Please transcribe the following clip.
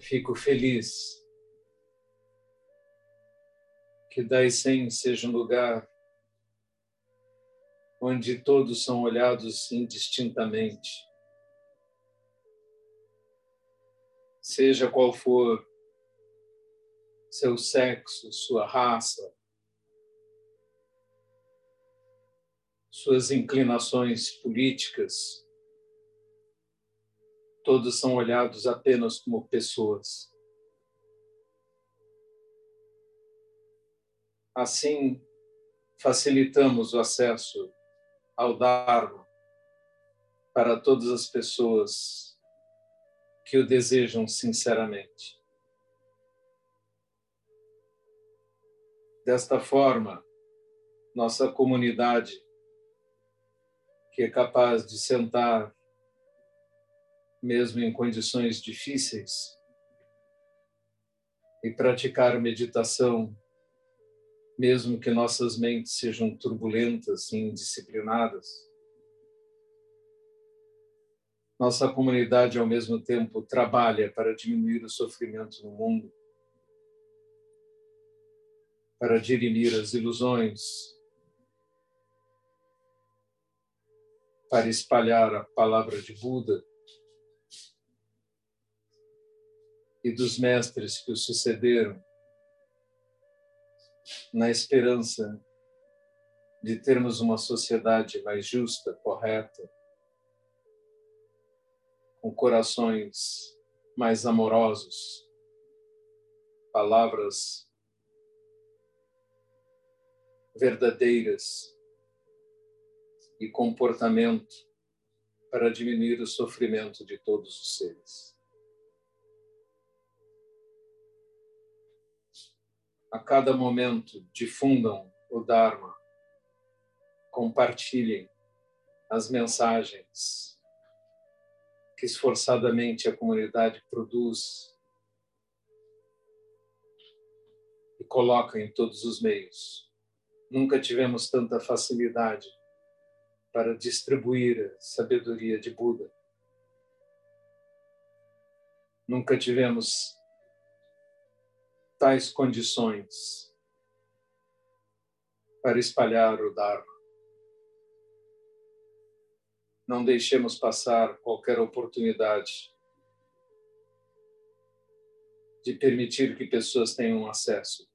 Fico feliz que Daisen seja um lugar onde todos são olhados indistintamente. Seja qual for seu sexo, sua raça, suas inclinações políticas, todos são olhados apenas como pessoas. Assim, facilitamos o acesso ao Dharma para todas as pessoas que o desejam sinceramente. Desta forma, nossa comunidade, que é capaz de sentar, mesmo em condições difíceis, e praticar meditação mesmo que nossas mentes sejam turbulentas e indisciplinadas. Nossa comunidade, ao mesmo tempo, trabalha para diminuir o sofrimento no mundo, para dirimir as ilusões, para espalhar a palavra de Buda e dos mestres que o sucederam na esperança de termos uma sociedade mais justa, correta, com corações mais amorosos, palavras verdadeiras e comportamento para diminuir o sofrimento de todos os seres. A cada momento difundam o Dharma, compartilhem as mensagens que esforçadamente a comunidade produz e coloca em todos os meios. Nunca tivemos tanta facilidade para distribuir a sabedoria de Buda. Nunca tivemos tais condições para espalhar o Dharma. Não deixemos passar qualquer oportunidade de permitir que pessoas tenham acesso.